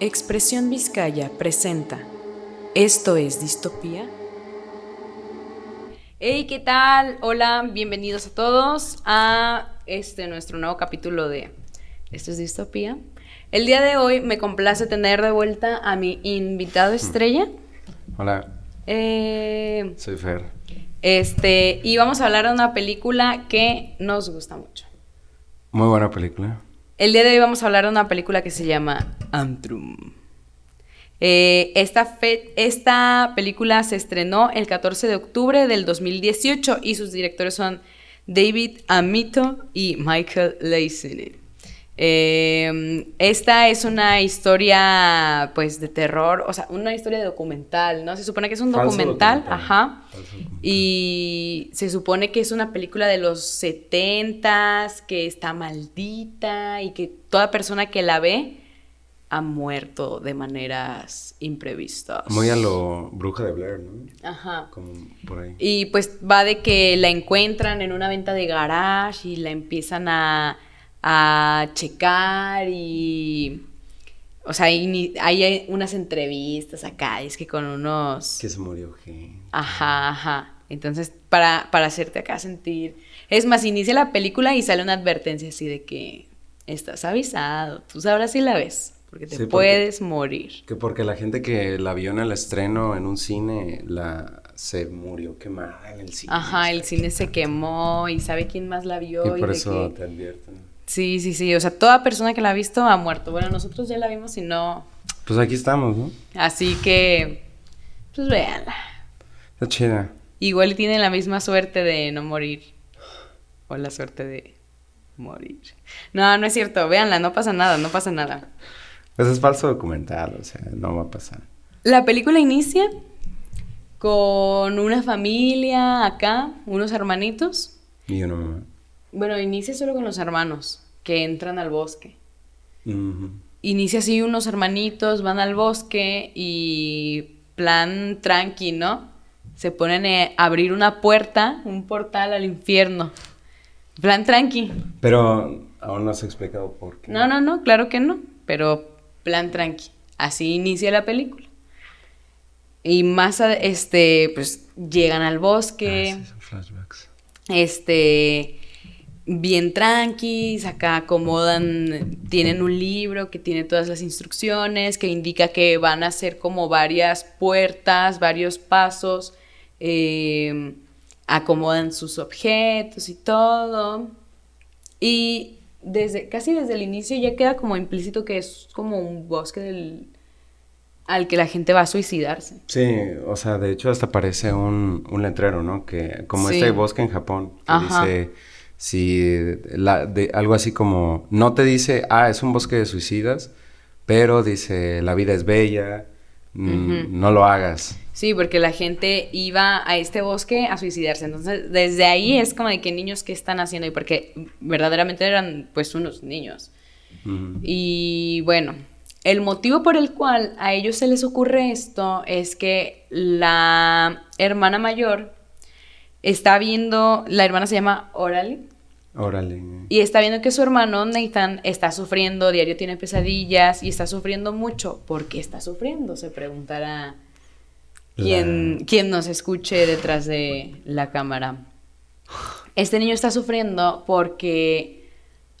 Expresión Vizcaya presenta Esto es Distopía. Hey, ¿qué tal? Hola, bienvenidos a todos a este nuestro nuevo capítulo de Esto es Distopía. El día de hoy me complace tener de vuelta a mi invitado estrella. Hola, Eh, soy Fer. este, y vamos a hablar de una película que nos gusta mucho. Muy buena película. El día de hoy vamos a hablar de una película que se llama Antrum. Eh, esta, fe- esta película se estrenó el 14 de octubre del 2018 y sus directores son David Amito y Michael Leisner. Eh, esta es una historia pues de terror, o sea, una historia documental, ¿no? Se supone que es un documental, documental. ajá. Documental. Y se supone que es una película de los setentas, que está maldita y que toda persona que la ve ha muerto de maneras imprevistas. Muy a lo bruja de Blair, ¿no? Ajá. Como por ahí. Y pues va de que la encuentran en una venta de garage y la empiezan a, a checar y... O sea, y ni- hay unas entrevistas acá, y es que con unos... Que se murió gente. Ajá, ajá. Entonces, para, para hacerte acá sentir. Es más, inicia la película y sale una advertencia así de que estás avisado. Tú sabrás si la ves, porque te Sí, porque- puedes morir. Que porque la gente que la vio en el estreno en un cine, la se murió quemada en el cine. Ajá, el cine se quemó y sabe quién más la vio. Y por de eso que- te advierten. Sí, sí, sí. O sea, toda persona que la ha visto ha muerto. Bueno, nosotros ya la vimos y no. Pues aquí estamos, ¿no? Así que, pues véanla. Está chida. Igual tienen la misma suerte de no morir. O la suerte de morir. No, no es cierto. Véanla, no pasa nada, no pasa nada. Pues es falso documental, o sea, no va a pasar. La película inicia con una familia acá, unos hermanitos. Y una mamá. Bueno, inicia solo con los hermanos que entran al bosque. Inicia así unos hermanitos, van al bosque y plan tranqui, ¿no? Se ponen a abrir una puerta, un portal al infierno. Plan tranqui. Pero aún no se ha explicado por qué. No, no, no, claro que no, pero plan tranqui. Así inicia la película. Y más, a- este, pues llegan al bosque. Ah, sí, son flashbacks. este, bien tranquis, acá acomodan, tienen un libro que tiene todas las instrucciones, que indica que van a hacer como varias puertas, varios pasos, eh, acomodan sus objetos y todo. Y desde, casi desde el inicio ya queda como implícito que es como un bosque del, al que la gente va a suicidarse. Sí, o sea, de hecho hasta parece un, un letrero, ¿no? Que como Sí. este bosque en Japón, que Ajá. dice, si la, de, algo así como, no te dice, ah, es un bosque de suicidas, pero dice, la vida es bella, mm, no lo hagas. Sí, porque la gente iba a este bosque a suicidarse. Entonces, desde ahí es como de que niños qué están haciendo y porque verdaderamente eran pues unos niños. Y bueno, el motivo por el cual a ellos se les ocurre esto es que la hermana mayor está viendo, la hermana se llama Orally, Órale. y está viendo que su hermano Nathan está sufriendo, diario tiene pesadillas y está sufriendo mucho. ¿Por qué está sufriendo? Se preguntará quien, La- quien nos escuche detrás de la cámara. Este niño está sufriendo porque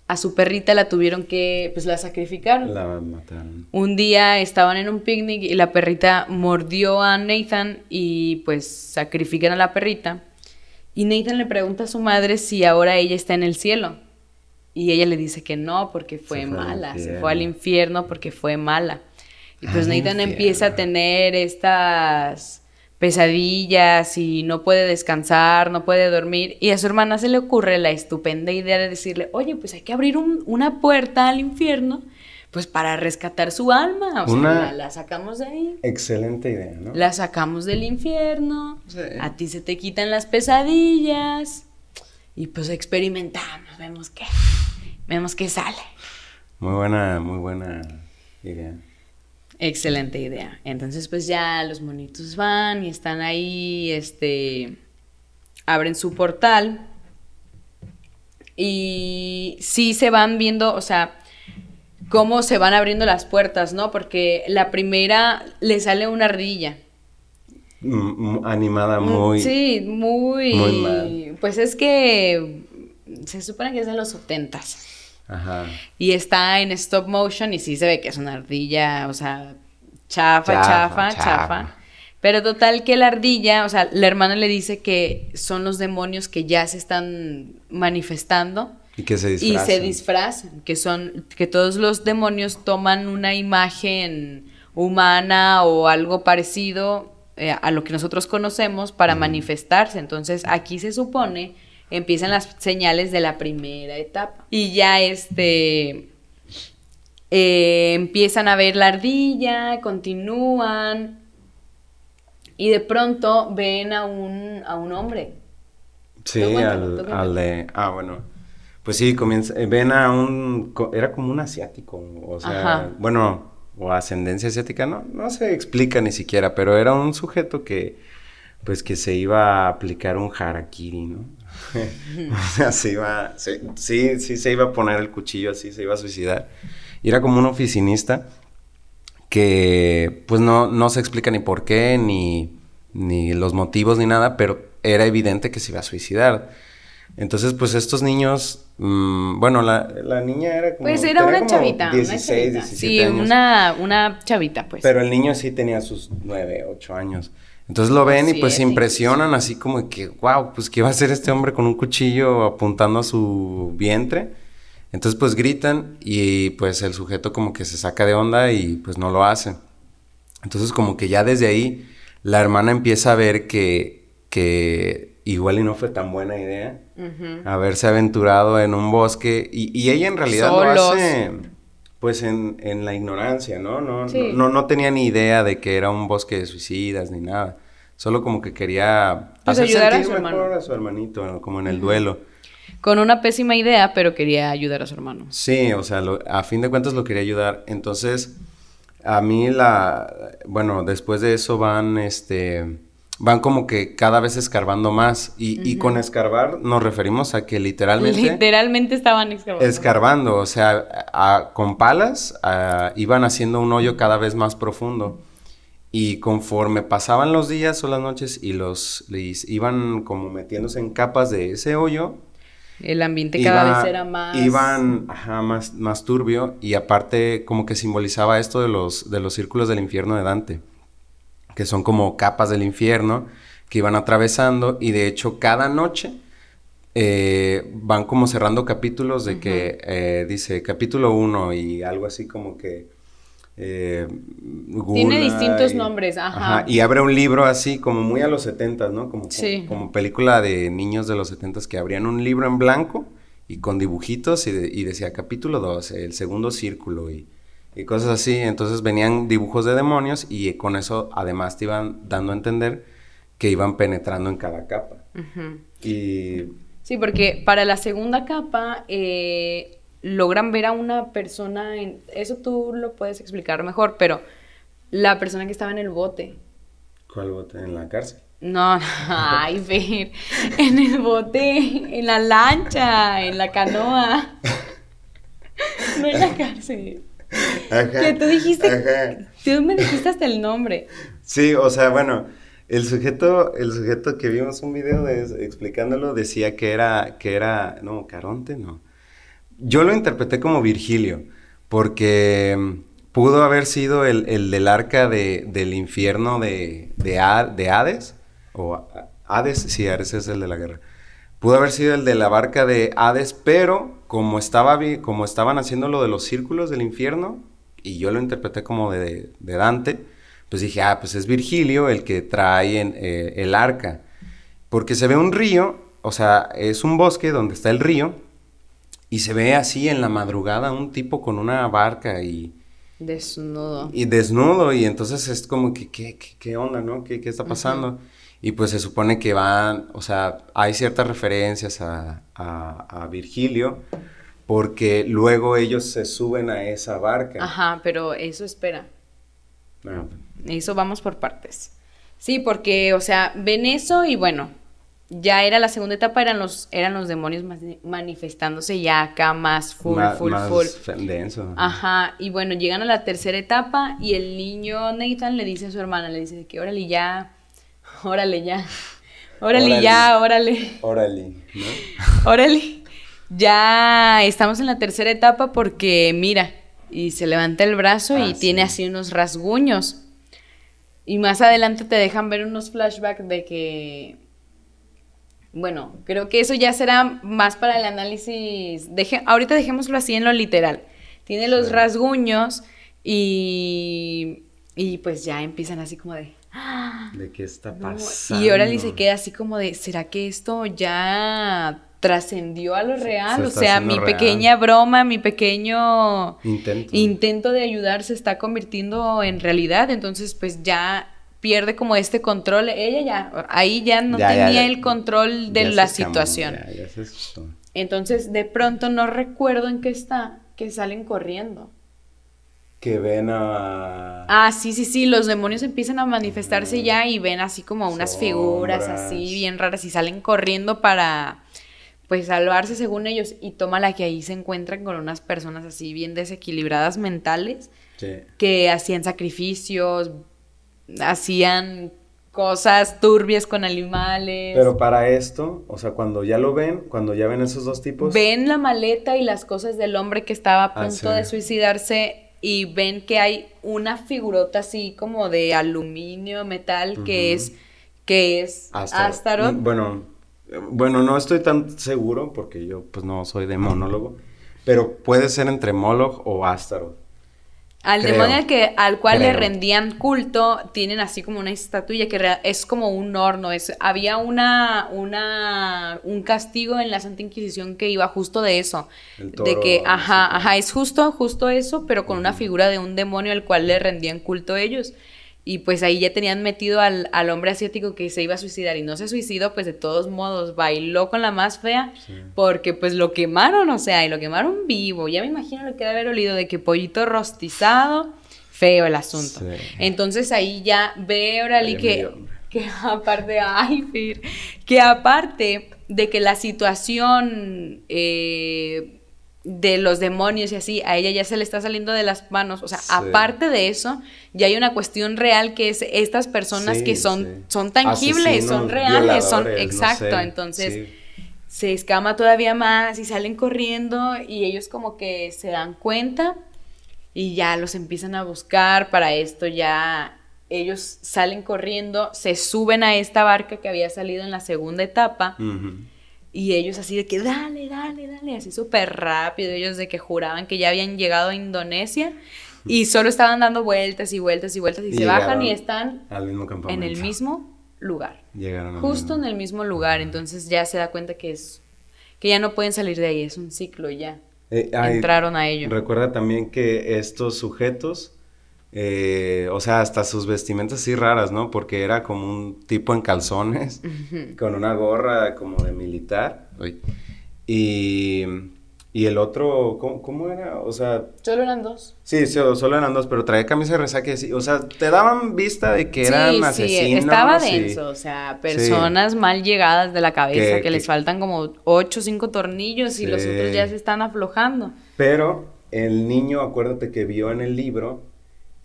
a su perrita la tuvieron que, pues la sacrificaron. La mataron. Un día estaban en un picnic y la perrita mordió a Nathan y pues sacrifican a la perrita. Y Nathan le pregunta a su madre si ahora ella está en el cielo. Y ella le dice que no, porque fue, Se fue al mala, se fue al infierno porque fue mala. Y pues Al Nathan infierno. empieza a tener estas pesadillas y no puede descansar, no puede dormir. Y a su hermana se le ocurre la estupenda idea de decirle, oye, pues hay que abrir un- una puerta al infierno, pues para rescatar su alma. O Una- sea, la, la sacamos de ahí. Excelente idea, ¿no? La sacamos del infierno. Sí. A ti se te quitan las pesadillas. Y pues experimentamos, vemos qué. Vemos qué sale. Muy buena, muy buena idea. Excelente idea. Entonces, pues ya los monitos van y están ahí, este, abren su portal y sí se van viendo, o sea, cómo se van abriendo las puertas, ¿no? Porque la primera le sale una ardilla. Mm, mm, animada muy... Sí, muy... Muy mal. Pues es que se supone que es de los setentas. Ajá. Y está en stop motion y sí se ve que es una ardilla, o sea, chafa, chafa, Chafa, chafa. chafa. Pero total que la ardilla, o sea, la hermana le dice que son los demonios que ya se están manifestando Y que se y disfrazan. se disfrazan, que son que todos los demonios toman una imagen humana o algo parecido eh, a lo que nosotros conocemos para manifestarse. Entonces, aquí se supone empiezan las señales de la primera etapa. Y ya este eh, empiezan a ver la ardilla, continúan y de pronto ven a un a un hombre. Sí, al, al de... Ah, bueno. Pues sí, comienza... eh, Ven a un... Era como un asiático, o sea... Ajá. Bueno, o ascendencia asiática, no, no se explica ni siquiera, pero era un sujeto que... Pues que se iba a aplicar un harakiri, ¿no? o sea, se iba... se- sí, sí, se iba a poner el cuchillo así, se iba a suicidar. Y era como un oficinista que pues no, no se explica ni por qué, ni, ni los motivos, ni nada, pero era evidente que se iba a suicidar. Entonces, pues estos niños, mm, bueno, la, la niña era como... Pues era una como chavita, 16, una chavita. 17 Sí, años. una, una chavita, pues. Pero el niño sí tenía sus 9, 8 años. Entonces lo ven y pues se impresionan así como que, wow, pues ¿qué va a hacer este hombre con un cuchillo apuntando a su vientre? Entonces pues gritan y pues el sujeto como que se saca de onda y pues no lo hace. Entonces como que ya desde ahí la hermana empieza a ver que, que igual y no fue tan buena idea haberse aventurado en un bosque y, y ella en realidad lo hace pues en, en la ignorancia, ¿no? No, Sí. no, no tenía ni idea de que era un bosque de suicidas ni nada. Solo como que quería Pues hacer ayudar a sentir su mejor hermano. a su hermanito, como en el duelo. Con una pésima idea, pero quería ayudar a su hermano. Sí, o sea, lo- a fin de cuentas lo quería ayudar. Entonces, a mí la, bueno, después de eso van, este, van como que cada vez escarbando más. Y, y con escarbar nos referimos a que literalmente... Literalmente estaban excavando. Escarbando, o sea, a- con palas a- iban haciendo un hoyo cada vez más profundo. Y conforme pasaban los días o las noches y los les iban como metiéndose en capas de ese hoyo, El ambiente cada iba- vez era más. Iban, ajá, más, más turbio y aparte como que simbolizaba esto de los, de los círculos del infierno de Dante, que son como capas del infierno que iban atravesando y de hecho cada noche eh, van como cerrando capítulos de que eh, dice capítulo 1 y algo así como que... eh, Tiene distintos y- nombres, ajá. y abre un libro así como muy a los 70, ¿no? Como, Sí. como película de niños de los 70 que abrían un libro en blanco y con dibujitos y, de- y decía capítulo 2, el segundo círculo y, y cosas así. Entonces venían dibujos de demonios y con eso además te iban dando a entender que iban penetrando en cada capa. Y Sí, porque para la segunda capa eh, logran ver a una persona, en... eso tú lo puedes explicar mejor, pero la persona que estaba en el bote. ¿cuál bote en la cárcel? No, ay, Fer, en el bote, en la lancha, en la canoa. No en la cárcel. Que tú dijiste, Ajá. tú me dijiste hasta el nombre. Sí, o sea, bueno, el sujeto, el sujeto que vimos un video de, explicándolo decía que era, que era, no, Caronte, no. Yo lo interpreté como Virgilio, porque mm, pudo haber sido el, el del arca de, del infierno de, de, de Hades, o Hades, sí, Hades es el de la guerra. Pudo haber sido el de la barca de Hades, pero como, estaba, como estaban haciendo lo de los círculos del infierno, y yo lo interpreté como de, de Dante, pues dije, ah, pues es Virgilio el que trae en, eh, el arca. Porque se ve un río, o sea, es un bosque donde está el río, y se ve así en la madrugada un tipo con una barca y, Desnudo. y desnudo, y entonces es como que, ¿qué, qué, qué onda, no? ¿Qué, qué está pasando? Y pues se supone que van, o sea, hay ciertas referencias a, a- a Virgilio, porque luego ellos se suben a esa barca. Ajá, pero eso espera. Ah, Eso vamos por partes. Sí, porque, o sea, ven eso y bueno, ya era la segunda etapa, eran los, eran los demonios manifestándose ya acá más full, full, full. denso. Ajá, y bueno, llegan a la tercera etapa y el niño Nathan le dice a su hermana, le dice que órale ya, órale ya, órale, ya, órale. Órale, ¿no? órale. Ya estamos en la tercera etapa porque mira, y se levanta el brazo y tiene así unos rasguños. Y más adelante te dejan ver unos flashbacks de que bueno, creo que eso ya será más para el análisis. Deje, ahorita dejémoslo así en lo literal. Tiene los rasguños y, y pues ya empiezan así como de... ¿De qué está pasando? Y ahora le se queda así como de, ¿será que esto ya trascendió a lo real? o sea, mi pequeña broma, mi pequeño intento. intento de ayudar se está convirtiendo en realidad. Entonces, pues ya pierde como este control. Ella ya, ahí ya no tenía el control de la situación. Entonces, de pronto no recuerdo en qué está, que salen corriendo. Que ven a... Ah, sí, sí, sí, los demonios empiezan a manifestarse ya y ven así como unas figuras así bien raras y salen corriendo para, pues, salvarse según ellos. Y toma la que ahí se encuentran con unas personas así bien desequilibradas mentales. Que hacían sacrificios, hacían cosas turbias con animales. Pero para esto, o sea, cuando ya lo ven, cuando ya ven esos dos tipos. Ven la maleta y las cosas del hombre que estaba a ah, punto de suicidarse y ven que hay una figurota así como de aluminio, metal, que es, que es Astaroth. Bueno, bueno, no estoy tan seguro porque yo pues no soy demonólogo, pero puede ser entre Moloch o Astaroth. Al demonio al, que, al cual le rendían culto, tienen así como una estatuilla que es como un horno. Es, había una, una, un castigo en la Santa Inquisición que iba justo de eso. de que, ajá, ajá, es justo, justo eso, pero con una figura de un demonio al cual le rendían culto ellos y pues ahí ya tenían metido al, hombre asiático que se iba a suicidar y no se suicidó, pues de todos modos bailó con la más fea porque pues lo quemaron, o sea, y lo quemaron vivo. Ya me imagino lo que debe haber olido de que pollito rostizado, feo el asunto. Entonces ahí ya ve Orali que, que aparte, ay, Fir, que aparte de que la situación... Eh, de los demonios y así, a ella ya se le está saliendo de las manos. O sea, aparte de eso, ya hay una cuestión real que es estas personas que son, son tangibles, son reales, son exacto. Entonces, se escama todavía más y salen corriendo y ellos como que se dan cuenta y ya los empiezan a buscar. Para esto ya ellos salen corriendo, se suben a esta barca que había salido en la segunda etapa. Y ellos así de que dale, dale, dale, así súper rápido. Ellos de que juraban que ya habían llegado a Indonesia y solo estaban dando vueltas y vueltas y vueltas y, se bajan y están en el mismo lugar. Llegaron Justo en el mismo lugar. Entonces ya se da cuenta que es que ya no pueden salir de ahí, es un ciclo ya. Eh, Entraron a ello. Recuerda también que estos sujetos eh, o sea, hasta sus vestimentas así raras, ¿no? Porque era como un tipo en calzones, con una gorra como de militar. Y, y el otro, ¿cómo, era? O sea... Solo eran dos. Sí, solo, eran dos, pero traía camisa de resaque así. O sea, te daban vista de que eran asesinos. Sí, estaba denso. O sea, personas mal llegadas de la cabeza que, les faltan como ocho o cinco tornillos y los otros ya se están aflojando. Pero el niño, acuérdate que vio en el libro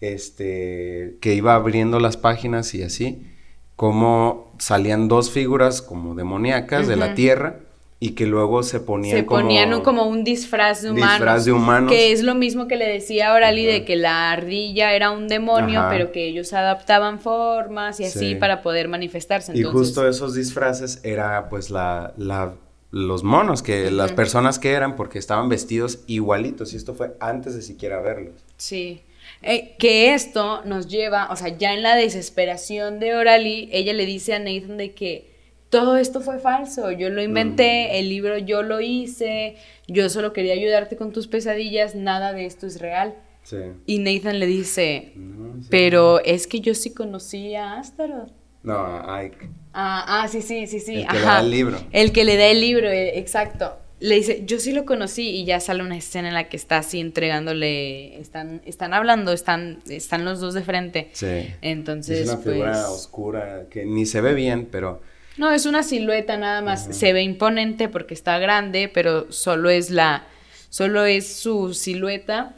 este, que iba abriendo las páginas y así, como salían dos figuras como demoníacas de la tierra y que luego se ponían se ponían como, un disfraz de humanos, disfraz de humanos. que es lo mismo que le decía a Orali de que la ardilla era un demonio pero que ellos adaptaban formas y así para poder manifestarse. Y justo esos disfraces era pues la, la los monos que las personas que eran porque estaban vestidos igualitos y esto fue antes de siquiera verlos. Sí eh, que esto nos lleva, o sea, ya en la desesperación de Orally, ella le dice a Nathan de que todo esto fue falso, yo lo inventé, mm. el libro yo lo hice, yo solo quería ayudarte con tus pesadillas, nada de esto es real. Y Nathan le dice, pero es que yo sí conocí a Astaroth. No, a Ike. Ah, ah, sí, sí, sí, sí. El que le da el libro. El que le da el libro, eh, exacto le dice, yo sí lo conocí y ya sale una escena en la que está así entregándole, están, están hablando, están, están los dos de frente. Sí. Entonces, es una figura pues oscura que ni se ve bien, pero No, es una silueta nada más. Se ve imponente porque está grande, pero solo es la, solo es su silueta.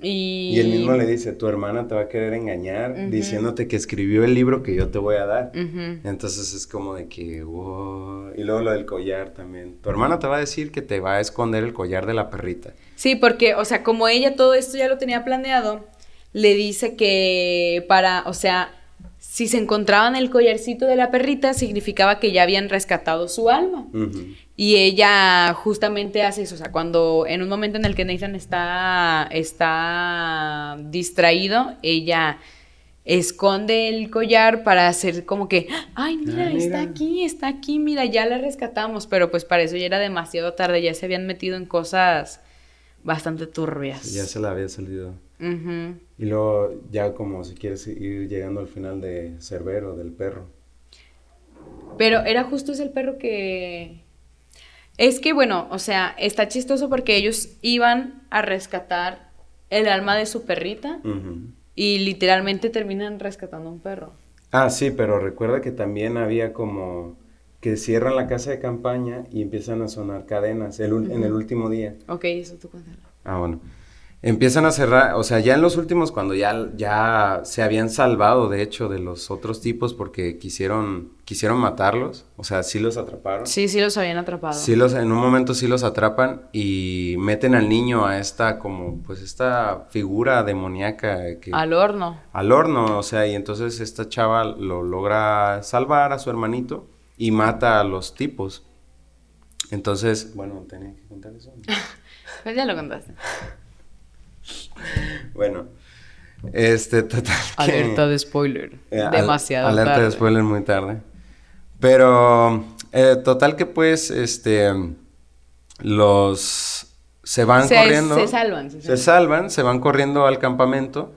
Y... y él mismo le dice, tu hermana te va a querer engañar diciéndote que escribió el libro que yo te voy a dar. Entonces es como de que, wow. Y luego lo del collar también. Tu hermana te va a decir que te va a esconder el collar de la perrita. Sí, porque, o sea, como ella todo esto ya lo tenía planeado, le dice que para, o sea, si se encontraban el collarcito de la perrita, significaba que ya habían rescatado su alma. Y ella justamente hace eso, o sea, cuando en un momento en el que Nathan está, está distraído, ella esconde el collar para hacer como que, ay, mira, ah, mira, está aquí, está aquí, mira, ya la rescatamos, pero pues para eso ya era demasiado tarde, ya se habían metido en cosas bastante turbias. Ya se la había salido. Y luego ya como si quieres ir llegando al final de Cerbero, del perro. Pero era justo ese el perro que... Es que bueno, o sea, está chistoso porque ellos iban a rescatar el alma de su perrita y literalmente terminan rescatando un perro. Ah, sí, pero recuerda que también había como que cierran la casa de campaña y empiezan a sonar cadenas en el último día. Ok, eso tú cuéntalo. Ah, bueno empiezan a cerrar, o sea, ya en los últimos, cuando ya, ya se habían salvado, de hecho, de los otros tipos porque quisieron, quisieron matarlos, o sea, sí los atraparon. Sí, sí los habían atrapado. Sí los, en un momento sí los atrapan y meten al niño a esta, como, pues esta figura demoníaca. Que, al horno. Al horno, o sea, y entonces esta chava lo logra salvar a su hermanito y mata a los tipos. Entonces, bueno, tenía que contar eso. pues ya lo contaste. bueno, este, total. Alerta de spoiler. Eh, Demasiado alerta de spoiler muy tarde. Pero, eh, total que pues, este, los se van corriendo. Se salvan, se salvan. Se van corriendo al campamento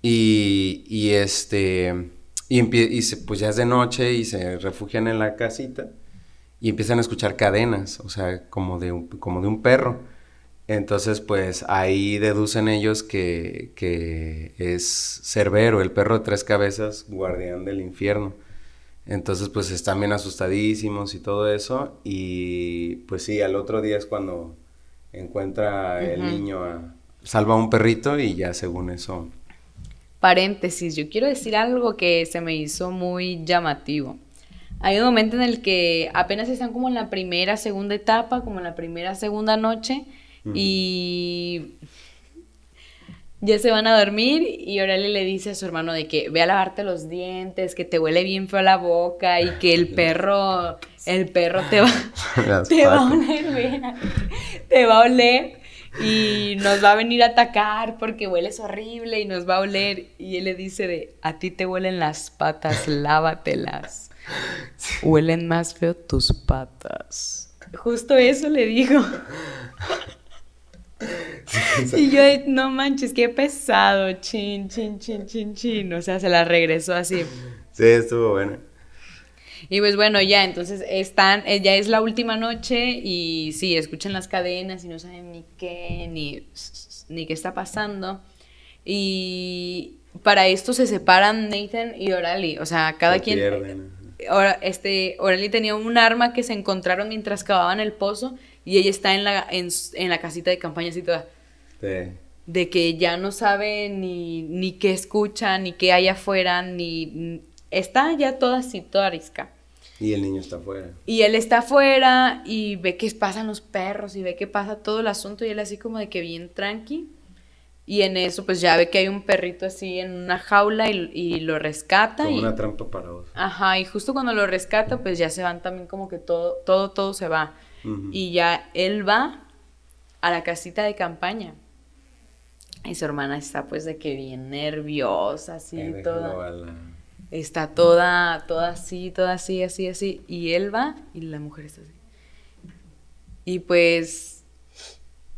y, y este, y, y se, pues ya es de noche y se refugian en la casita y empiezan a escuchar cadenas, o sea, como de un, como de un perro. Entonces, pues ahí deducen ellos que, que es Cerbero, el perro de tres cabezas, guardián del infierno. Entonces, pues están bien asustadísimos y todo eso. Y pues sí, al otro día es cuando encuentra el niño a... Salva a un perrito y ya según eso... Paréntesis, yo quiero decir algo que se me hizo muy llamativo. Hay un momento en el que apenas están como en la primera, segunda etapa, como en la primera, segunda noche y ya se van a dormir y Orale le dice a su hermano de que ve a lavarte los dientes, que te huele bien feo la boca y que el perro, el perro te va, te va a oler, te va a oler y nos va a venir a atacar porque hueles horrible y nos va a oler. Y él le dice de, a ti te huelen las patas, lávatelas. Huelen más feo tus patas. Justo eso le digo. Y yo, no manches, qué pesado, chin, chin, chin, chin, chin. O sea, se la regresó así. Sí, estuvo bueno. Y pues bueno, ya, entonces están, eh, ya es la última noche y sí, escuchan las cadenas y no saben ni qué, ni, ni qué está pasando. Y para esto se separan Nathan y Orali, o sea, cada quien... Ahora, este, Orali tenía un arma que se encontraron mientras cavaban el pozo y ella está en la, en, la casita de campaña así toda. De que ya no sabe ni, ni qué escucha, ni qué hay afuera, ni... Está ya toda así, toda arisca. Y el niño está afuera. Y él está afuera y ve que pasan los perros y ve que pasa todo el asunto y él así como de que bien tranqui. Y en eso pues ya ve que hay un perrito así en una jaula y, lo rescata. Como y, una trampa para vos. Ajá, y justo cuando lo rescata pues ya se van también como que todo, todo, todo se va. Y ya él va a la casita de campaña. Y su hermana está pues de que bien nerviosa, así, toda. Está toda, toda así, toda así, así, así. Y él va y la mujer está así. Y pues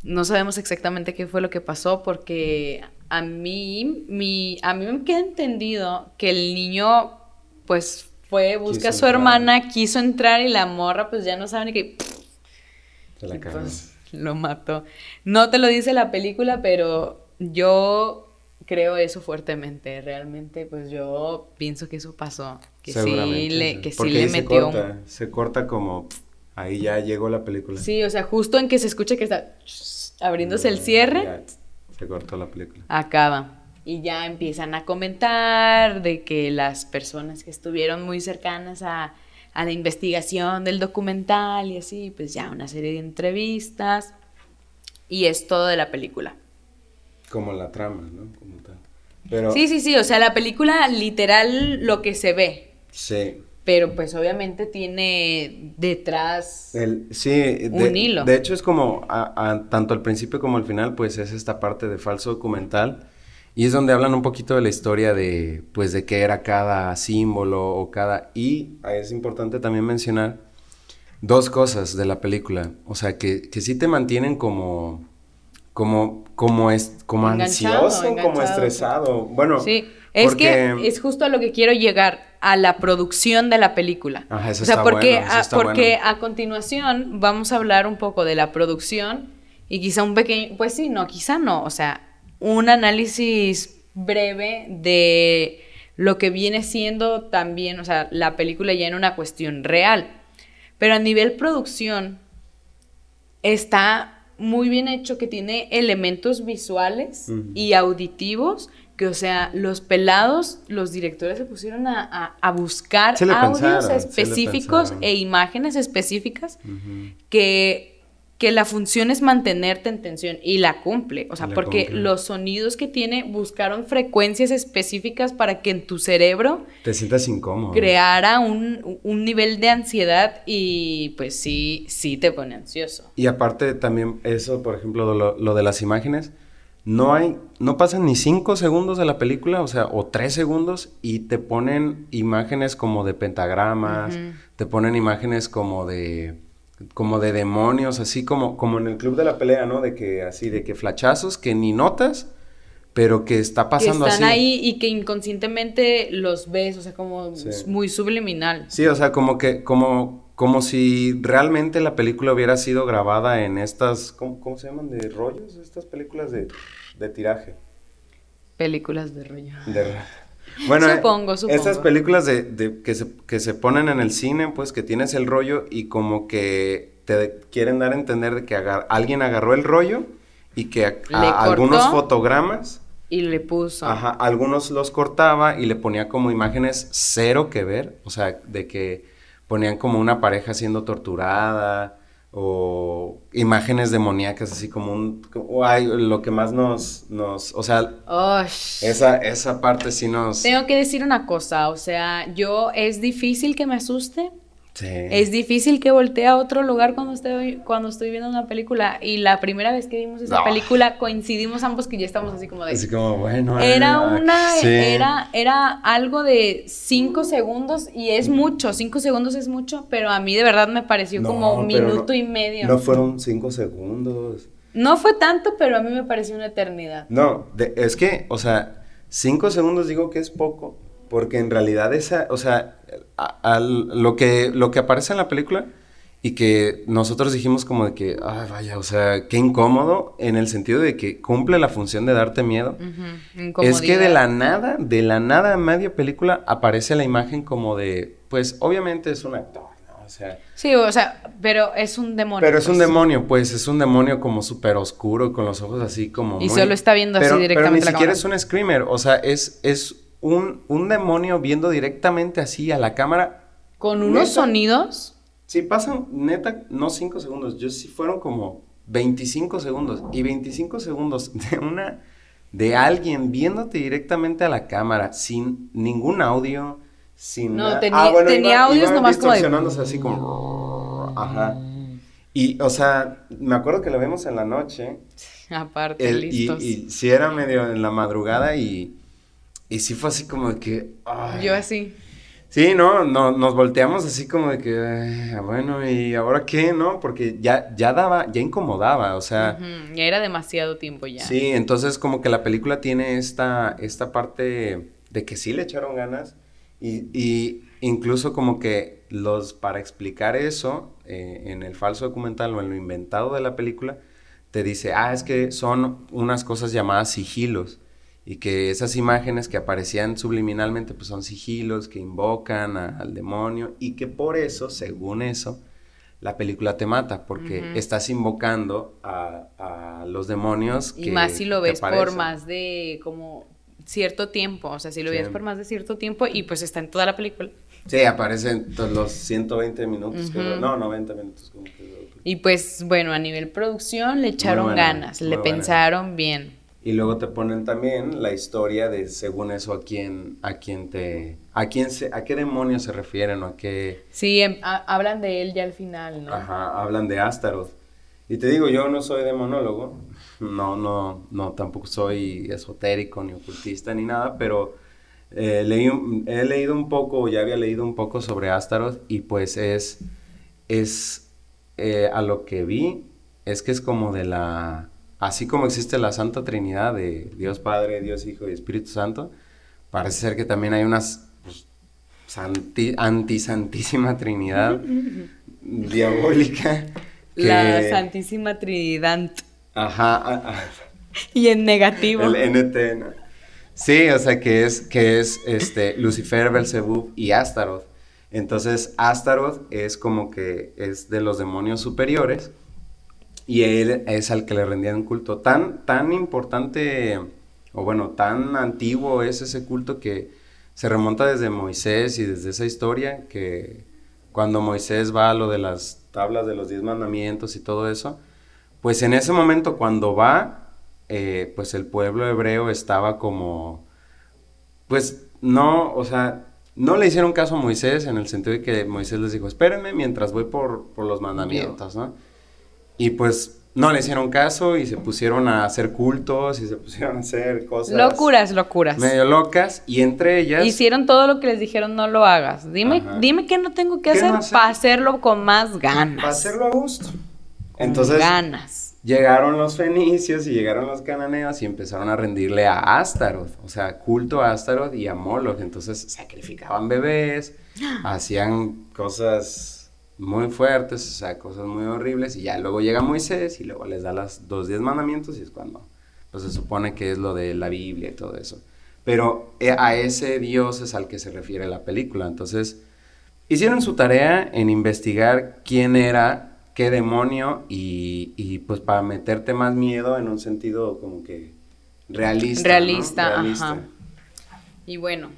no sabemos exactamente qué fue lo que pasó porque a mí, mi, a mí me queda entendido que el niño pues fue, busca a su hermana, quiso entrar y la morra pues ya no sabe ni qué pues, lo mató. No te lo dice la película, pero yo creo eso fuertemente. Realmente, pues yo pienso que eso pasó. que sí le, que sí le metió. Se corta, se corta como ahí ya llegó la película. Sí, o sea, justo en que se escucha que está abriéndose el cierre. se cortó la película. Acaba. Y ya empiezan a comentar de que las personas que estuvieron muy cercanas a, a la investigación del documental y así, pues ya una serie de entrevistas. Y es todo de la película. Como la trama, ¿no? Sí, sí, sí, o sea, la película literal lo que se ve. Sí. Pero pues obviamente tiene detrás el, sí, un hilo. De hecho es como, tanto al principio como al final, pues es esta parte de falso documental. Y es donde hablan un poquito de la historia de, pues, de qué era cada símbolo o cada... Y es importante también mencionar dos cosas de la película. O sea, que, que sí te mantienen como como, como, es, como ansioso, como estresado. Bueno, sí. Es que es justo a lo que quiero llegar, a la producción de la película. Ajá, eso o sea, porque, a, porque a continuación vamos a hablar un poco de la producción y quizá un pequeño, pues sí, no, quizá no, o sea, un análisis breve de lo que viene siendo también, o sea, la película ya en una cuestión real. Pero a nivel producción está muy bien hecho, que tiene elementos visuales y auditivos, que o sea, los pelados, los directores se pusieron a, buscar audios específicos e imágenes específicas que que la función es mantenerte en tensión y la cumple, o sea, porque los sonidos que tiene buscaron frecuencias específicas para que en tu cerebro te sientas incómodo. Creara un, nivel de ansiedad y pues sí, sí te pone ansioso. Y aparte también eso, por ejemplo, lo, de las imágenes, no hay, no pasan ni cinco segundos de la película, o sea, o tres segundos y te ponen imágenes como de pentagramas, te ponen imágenes como de como de demonios, así como, como en el club de la pelea, ¿no? De que así, de que flachazos que ni notas, pero que está pasando que están ahí y que inconscientemente los ves, o sea, como muy subliminal. Sí, o sea, como que, como, como si realmente la película hubiera sido grabada en estas, ¿cómo, se llaman? De rollos, estas películas de, de tiraje. Películas de rollo. De bueno, supongo, Estas películas de, que, se, que se ponen en el cine, pues que tienes el rollo y como que te quieren dar a entender de que alguien agarró el rollo y que algunos fotogramas y le puso. Ajá, algunos los cortaba y le ponía como imágenes cero que ver, o sea, de que ponían como una pareja siendo torturada o imágenes demoníacas, así como un... Lo que más nos... nos o sea, esa, esa parte sí nos... Tengo que decir una cosa, o sea, yo es difícil que me asuste, es difícil que voltee a otro lugar cuando estoy, cuando estoy viendo una película. Y la primera vez que vimos esa película coincidimos ambos que ya estamos así como de. Así como, bueno. Era una. Era, era algo de cinco segundos y es mucho. Cinco segundos es mucho, pero a mí de verdad me pareció como un minuto y medio. No fueron cinco segundos. No fue tanto, pero a mí me pareció una eternidad. No, es que, o sea, cinco segundos digo que es poco porque en realidad esa, o sea, lo, que, lo que aparece en la película y que nosotros dijimos como de que, ay, vaya, o sea, qué incómodo en el sentido de que cumple la función de darte miedo. Es que de la nada, de la nada en media película aparece la imagen como de, pues obviamente es un actor. ¿no? O sea, sí, o sea, pero es un demonio. Pero es un pues. demonio, pues es un demonio como súper oscuro, con los ojos así como... Y solo está viendo así directamente. Pero ni siquiera es un screamer, o sea, es, es un, demonio viendo directamente así a la cámara. Con unos sonidos. Sí, pasan, neta, no cinco segundos. Yo sí fueron como 25 segundos. Y 25 segundos de una. de alguien viéndote directamente a la cámara, sin ningún audio, sin. No, tenía, ah, tenía audios nomás como. así como. Ajá. Y, o sea, me acuerdo que lo vimos en la noche. Aparte, listos. Y, y sí era medio en la madrugada y y sí fue así como de que... Yo así. Sí, no, no, nos volteamos así como de que, bueno, ¿y ahora qué, no? Porque ya, ya daba, ya incomodaba, o sea... Ya era demasiado tiempo ya. Sí, entonces como que la película tiene esta, esta parte de que sí le echaron ganas y, y incluso como que los, para explicar eso, eh, en el falso documental o en lo inventado de la película, te dice, ah, es que son unas cosas llamadas sigilos y que esas imágenes que aparecían subliminalmente pues son sigilos que invocan al demonio y que por eso, según eso, la película te mata porque estás invocando a, los demonios. y más si lo ves por más de como cierto tiempo, o sea, si lo ves por más de cierto tiempo y pues está en toda la película. Sí, aparecen los 120 minutos, no, 90 minutos. Como que... Y pues bueno, a nivel producción le echaron ganas, le pensaron bien. Y luego te ponen también la historia de según eso a quién, a quién te, a quién se, a qué demonio se refieren o a qué. Sí, em, hablan de él ya al final, ¿no? Ajá, hablan de Astaroth. Y te digo, yo no soy demonólogo, no, no, no, tampoco soy esotérico ni ocultista ni nada, pero eh, leí, he leído un poco, ya había leído un poco sobre Astaroth y pues es, es eh, a lo que vi, es que es como de la así como existe la Santa Trinidad de Dios Padre, Dios Hijo y Espíritu Santo, parece ser que también hay una pues, antisantísima Trinidad diabólica. la Santísima Trinidad. Ajá. y en negativo. El NT, Sí, o sea que es, que es este, Lucifer, Belzebub y Astaroth. Entonces, Astaroth es como que es de los demonios superiores y él es al que le rendían culto. Tan, tan importante, o bueno, tan antiguo es ese culto que se remonta desde Moisés y desde esa historia que cuando Moisés va a lo de las tablas de los diez mandamientos y todo eso, pues en ese momento cuando va, eh, pues el pueblo hebreo estaba como, pues no, o sea, no le hicieron caso a Moisés en el sentido de que Moisés les dijo, espérenme mientras voy por, por los mandamientos, ¿no? Y pues no le hicieron caso y se pusieron a hacer cultos y se pusieron a hacer cosas. Locuras, locuras. Medio locas y entre ellas. Hicieron todo lo que les dijeron no lo hagas. Dime, dime qué no tengo que hacer, para hacerlo con más ganas. Para hacerlo a gusto. Entonces. Ganas. Llegaron los fenicios y llegaron los cananeos y empezaron a rendirle a Astaroth, o sea, culto a Astaroth y a Moloch. Entonces sacrificaban bebés, hacían cosas muy fuertes, o sea, cosas muy horribles, y ya luego llega Moisés y luego les da las dos diez mandamientos y es cuando pues se supone que es lo de la Biblia y todo eso. Pero eh, a ese Dios es al que se refiere la película. Entonces, hicieron su tarea en investigar quién era, qué demonio, y, y pues para meterte más miedo en un sentido como que realista. Realista, Ajá. Y bueno,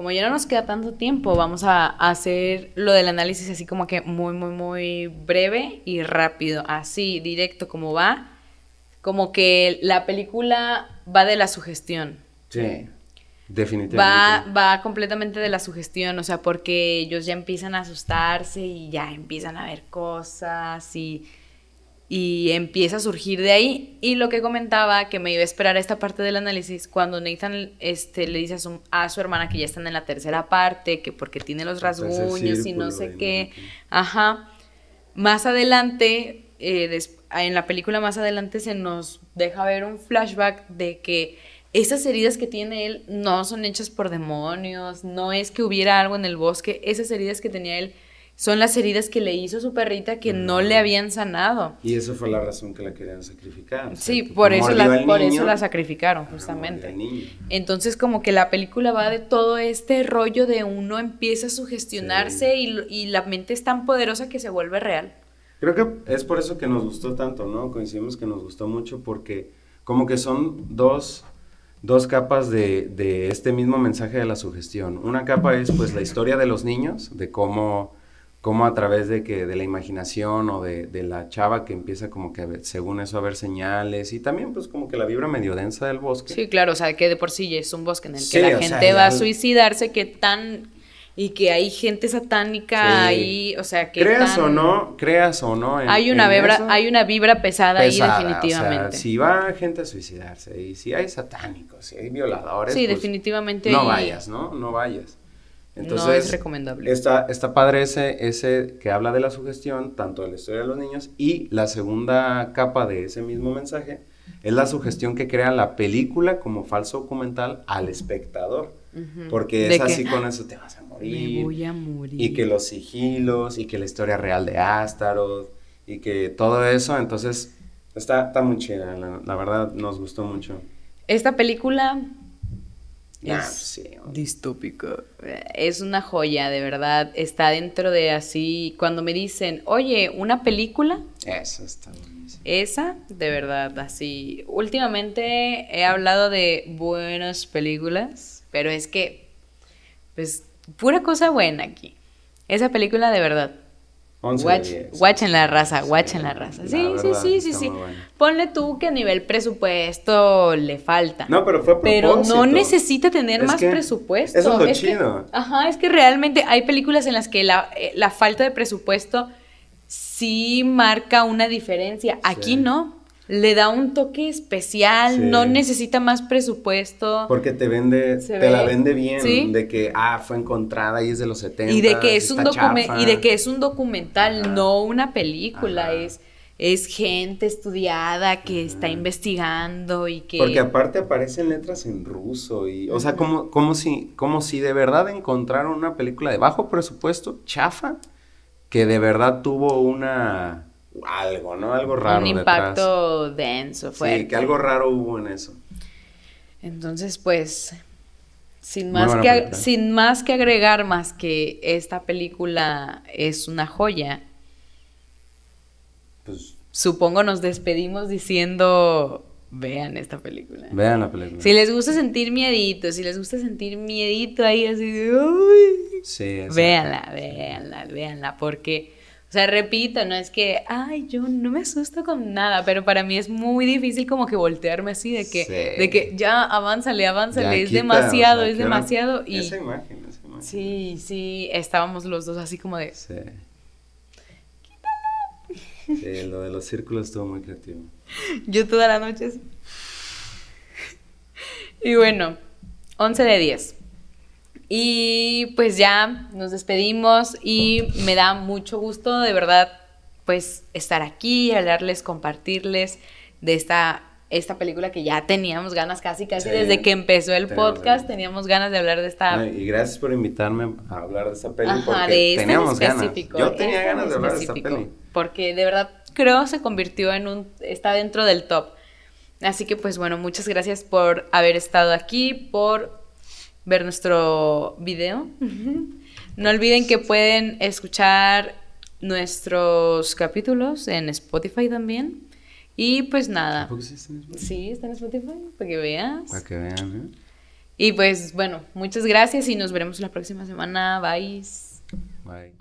como ya no nos queda tanto tiempo, vamos a hacer lo del análisis así como que muy, muy, muy breve y rápido, así, directo como va. Como que la película va de la sugestión. Sí, definitivamente. Va, va completamente de la sugestión, o sea, porque ellos ya empiezan a asustarse y ya empiezan a ver cosas y y empieza a surgir de ahí. Y lo que comentaba, que me iba a esperar a esta parte del análisis, cuando Nathan este, le dice a su, a su hermana que ya están en la tercera parte, que porque tiene los rasguños y no sé qué. Ajá. Más adelante, eh, en la película más adelante se nos deja ver un flashback de que esas heridas que tiene él no son hechas por demonios, no es que hubiera algo en el bosque, esas heridas que tenía él son las heridas que le hizo su perrita que no le habían sanado. Y eso fue la razón que la querían sacrificar. sí, por eso, la, por eso la sacrificaron, justamente. Entonces, como que la película va de todo este rollo de uno empieza a sugestionarse y, y, la mente es tan poderosa que se vuelve real. Creo que es por eso que nos gustó tanto, ¿no? Coincidimos que nos gustó mucho porque como que son dos dos capas de, de, este mismo mensaje de la sugestión. Una capa es pues la historia de los niños, de cómo cómo a través de que de la imaginación o de, la chava que empieza como que según eso a ver señales y también pues como que la vibra medio densa del bosque. Sí, claro, o sea, que de por sí es un bosque en el que la gente va a suicidarse, que tan y que hay gente satánica ahí, o sea, que creas o no, creas o no hay una vibra, hay una vibra pesada, ahí definitivamente. O sea, si va gente a suicidarse y si hay satánicos, si hay violadores, sí, pues, definitivamente no vayas, ¿no? No vayas. Entonces, no es recomendable. Está, está padre ese, ese que habla de la sugestión, tanto de la historia de los niños, y la segunda capa de ese mismo mensaje es la sugestión que crea la película como falso documental al espectador. Porque es así con eso te vas a morir. Me voy a morir. Y que los sigilos, y que la historia real de Astaroth, y que todo eso, entonces está, está muy chida, la verdad nos gustó mucho. esta película Ah, es sí, distópico. Es una joya, de verdad. Está dentro de así. Cuando me dicen, oye, una película, Eso está buenísimo. esa, de verdad, así. Últimamente he hablado de buenas películas, pero es que, pues, pura cosa buena aquí. Esa película, de verdad. 11 de Watch, 10. watch en la raza, Sí, watch en la raza. Sí, sí, verdad, sí, sí, sí. Ponle tú que a nivel presupuesto le falta. No, pero fue a Pero no necesita tener Es más presupuesto. eso es lo que- chido. ajá, es que realmente hay películas en las que la, eh, la falta de presupuesto sí marca una diferencia. Aquí Sí. no. Le da un toque especial, Sí. no necesita más presupuesto. Porque te vende, Se te la ve, vende bien, ¿sí? de que, ah, fue encontrada y es de los 70. Y de que es un y de que es un documental, Ajá. no una película, Ajá. es es gente estudiada que está investigando y que Porque aparte aparecen letras en ruso y, o sea, como, como si, como si de verdad encontraron una película de bajo presupuesto, chafa, que de verdad tuvo una, algo, ¿no? Algo raro un detrás. impacto denso, fuerte. Sí, que algo raro hubo en eso. Entonces, pues, sin más, que, película. sin más que agregar más que esta película es una joya, Pues, supongo nos despedimos diciendo, vean esta película. vean la película. Si les gusta sentir miedito, si les gusta sentir miedito ahí así de, "Uy", Sí, véanla, véanla, véanla, porque, o sea, repito, no es que, ay, yo no me asusto con nada, pero para mí es muy difícil como que voltearme así de que, Sí. de que ya, avánzale, avánzale, Ya es quita, demasiado, es demasiado, y Esa imagen, esa imagen. sí, sí, estábamos los dos así como de, Sí. Sí, lo de los círculos estuvo muy creativo. yo toda la noche así. Y bueno, 11 de 10. Y pues ya nos despedimos y me da mucho gusto de verdad pues estar aquí, hablarles, compartirles de esta, esta película que ya teníamos ganas casi casi Sí, desde que empezó el teníamos podcast, ganas. teníamos ganas de hablar de esta... No, y gracias por invitarme a hablar de esta peli Ajá, porque de esta en teníamos ganas. Yo tenía esta en ganas de hablar de esta peli. Porque de verdad creo se convirtió en un... está dentro del top. Así que pues bueno, muchas gracias por haber estado aquí, por ver nuestro video. No olviden que pueden escuchar nuestros capítulos en Spotify también. Y pues nada. Sí, está en Spotify, para que veas. Para que vean, ¿eh? Y pues bueno, muchas gracias y nos veremos la próxima semana. Bye. Bye.